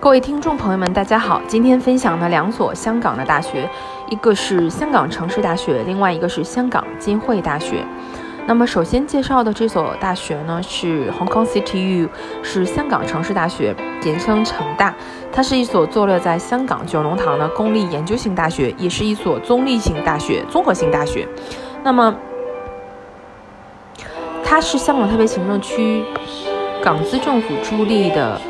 各位听众朋友们，大家好！今天分享的两所香港的大学，一个是香港城市大学，另外一个是香港浸会大学。那么首先介绍的这所大学呢，是 Hong Kong City U，是香港城市大学，简称城大。它是一所坐落在香港九龙塘的公立研究型大学，也是一所综立性大学、综合性大学。那么，它是香港特别行政区港资政府助力的。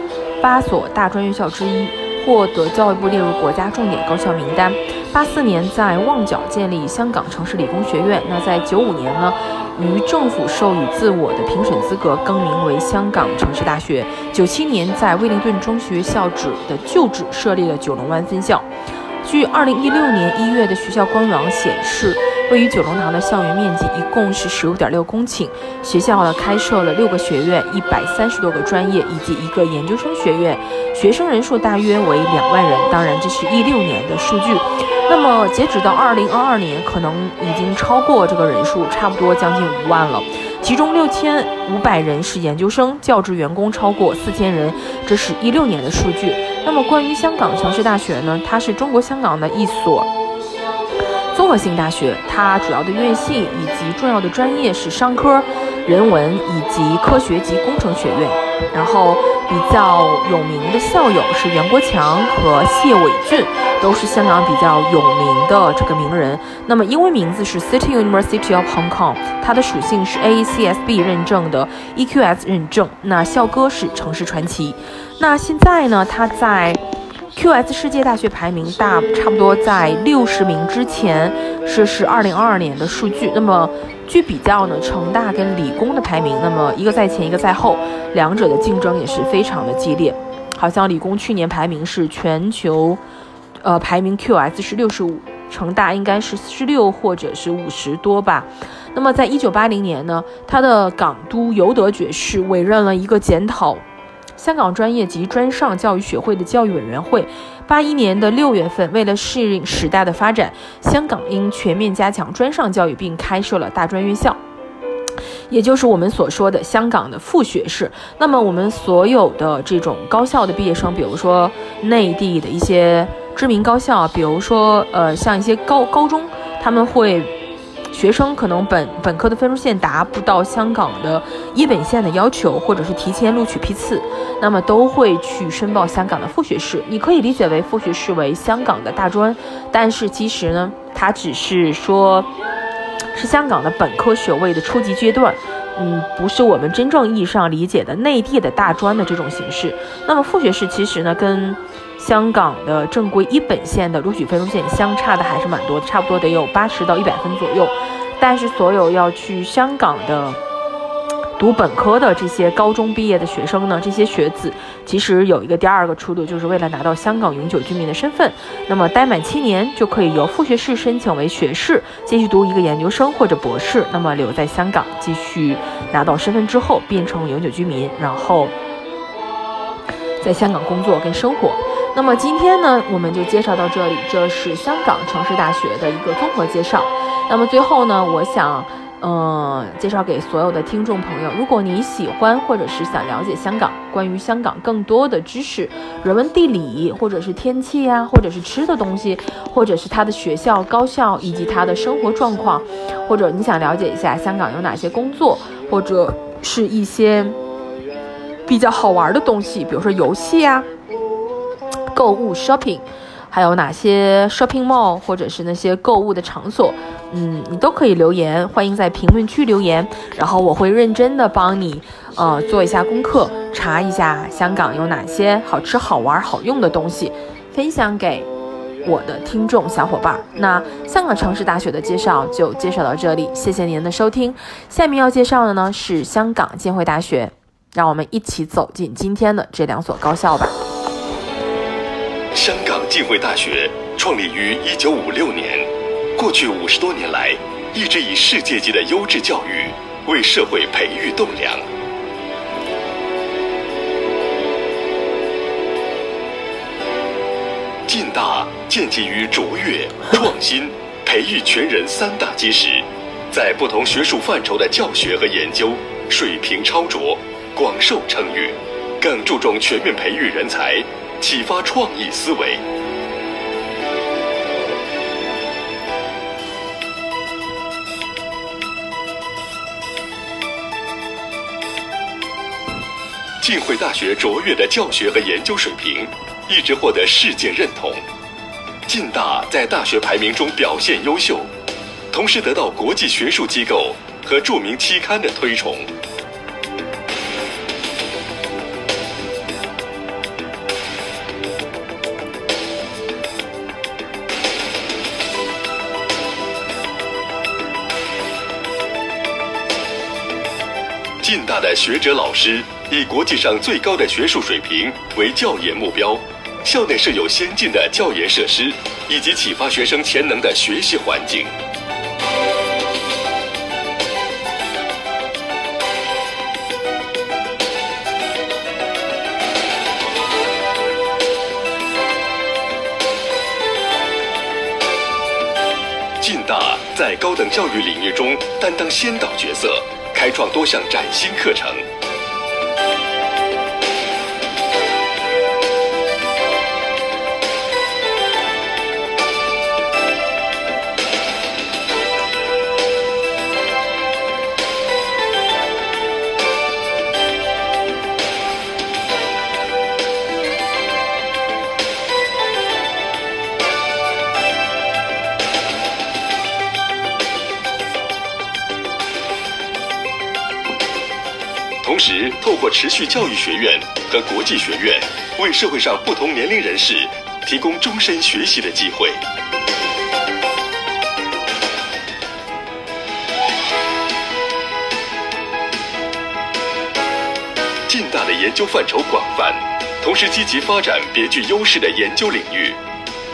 八所大专院校之一，获得教育部列入国家重点高校名单。八四年在旺角建立香港城市理工学院，那在九五年呢，于政府授予自我的评审资格，更名为香港城市大学。九七年在威灵顿中学校址的旧址设立了九龙湾分校。据二零一六年一月的学校官网显示。位于九龙塘的校园面积一共是十五点六公顷，学校呢开设了六个学院、一百三十多个专业以及一个研究生学院，学生人数大约为两万人。当然，这是一六年的数据。那么截止到二零二二年，可能已经超过这个人数，差不多将近五万了。其中六千五百人是研究生，教职员工超过四千人，这是一六年的数据。那么关于香港城市大学呢？它是中国香港的一所。综合性大学，它主要的院系以及重要的专业是商科、人文以及科学及工程学院。然后比较有名的校友是袁国强和谢伟俊，都是香港比较有名的这个名人。那么英文名字是 City University of Hong Kong，它的属性是 AACSB 认证的 EQS 认证。那校歌是城市传奇。那现在呢，它在。QS 世界大学排名大差不多在六十名之前，这是二零二二年的数据。那么据比较呢，成大跟理工的排名，那么一个在前，一个在后，两者的竞争也是非常的激烈。好像理工去年排名是全球，呃，排名 QS 是六十五，成大应该是四十六或者是五十多吧。那么在一九八零年呢，他的港督尤德爵士委任了一个检讨。香港专业及专上教育学会的教育委员会，八一年的六月份，为了适应时代的发展，香港应全面加强专上教育，并开设了大专院校，也就是我们所说的香港的副学士。那么，我们所有的这种高校的毕业生，比如说内地的一些知名高校，比如说呃，像一些高高中，他们会。学生可能本本科的分数线达不到香港的一本线的要求，或者是提前录取批次，那么都会去申报香港的副学士。你可以理解为副学士为香港的大专，但是其实呢，它只是说，是香港的本科学位的初级阶段，嗯，不是我们真正意义上理解的内地的大专的这种形式。那么副学士其实呢，跟香港的正规一本线的录取分数线相差的还是蛮多的，差不多得有八十到一百分左右。但是所有要去香港的读本科的这些高中毕业的学生呢，这些学子其实有一个第二个出路，就是为了拿到香港永久居民的身份。那么待满七年就可以由副学士申请为学士，继续读一个研究生或者博士。那么留在香港继续拿到身份之后，变成永久居民，然后在香港工作跟生活。那么今天呢，我们就介绍到这里。这是香港城市大学的一个综合介绍。那么最后呢，我想，嗯，介绍给所有的听众朋友，如果你喜欢或者是想了解香港，关于香港更多的知识，人文地理，或者是天气呀，或者是吃的东西，或者是它的学校、高校以及它的生活状况，或者你想了解一下香港有哪些工作，或者是一些比较好玩的东西，比如说游戏呀。购物 shopping，还有哪些 shopping mall 或者是那些购物的场所，嗯，你都可以留言，欢迎在评论区留言，然后我会认真的帮你，呃，做一下功课，查一下香港有哪些好吃、好玩、好用的东西，分享给我的听众小伙伴。那香港城市大学的介绍就介绍到这里，谢谢您的收听。下面要介绍的呢是香港浸会大学，让我们一起走进今天的这两所高校吧。香港浸会大学创立于一九五六年，过去五十多年来，一直以世界级的优质教育为社会培育栋梁。浸大建基于卓越、创新、培育全人三大基石，在不同学术范畴的教学和研究水平超卓，广受称誉，更注重全面培育人才。启发创意思维。浸会大学卓越的教学和研究水平，一直获得世界认同。浸大在大学排名中表现优秀，同时得到国际学术机构和著名期刊的推崇。浸大的学者老师以国际上最高的学术水平为教研目标，校内设有先进的教研设施，以及启发学生潜能的学习环境。浸大在高等教育领域中担当先导角色。开创多项崭新课程。或持续教育学院和国际学院，为社会上不同年龄人士提供终身学习的机会。近大的研究范畴广泛，同时积极发展别具优势的研究领域。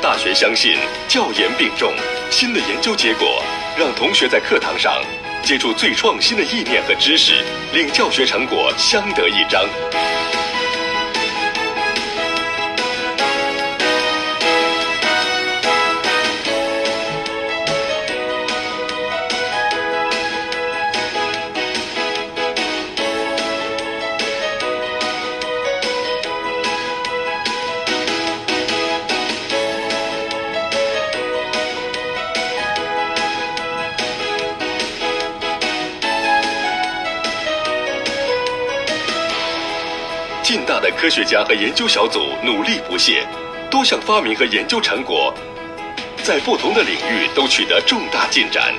大学相信教研并重，新的研究结果让同学在课堂上。接触最创新的意念和知识，令教学成果相得益彰。科学家和研究小组努力不懈，多项发明和研究成果在不同的领域都取得重大进展。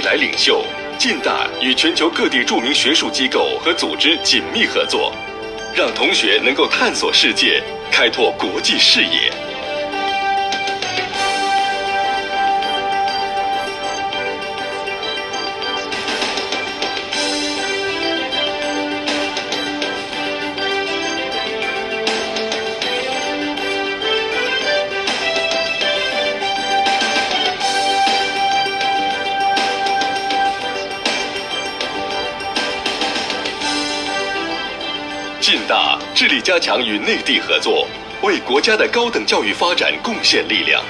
未来领袖，近大与全球各地著名学术机构和组织紧密合作，让同学能够探索世界，开拓国际视野。致力加强与内地合作，为国家的高等教育发展贡献力量。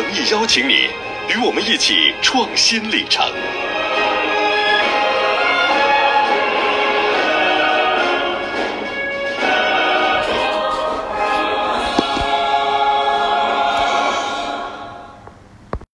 诚意邀请你与我们一起创新里程。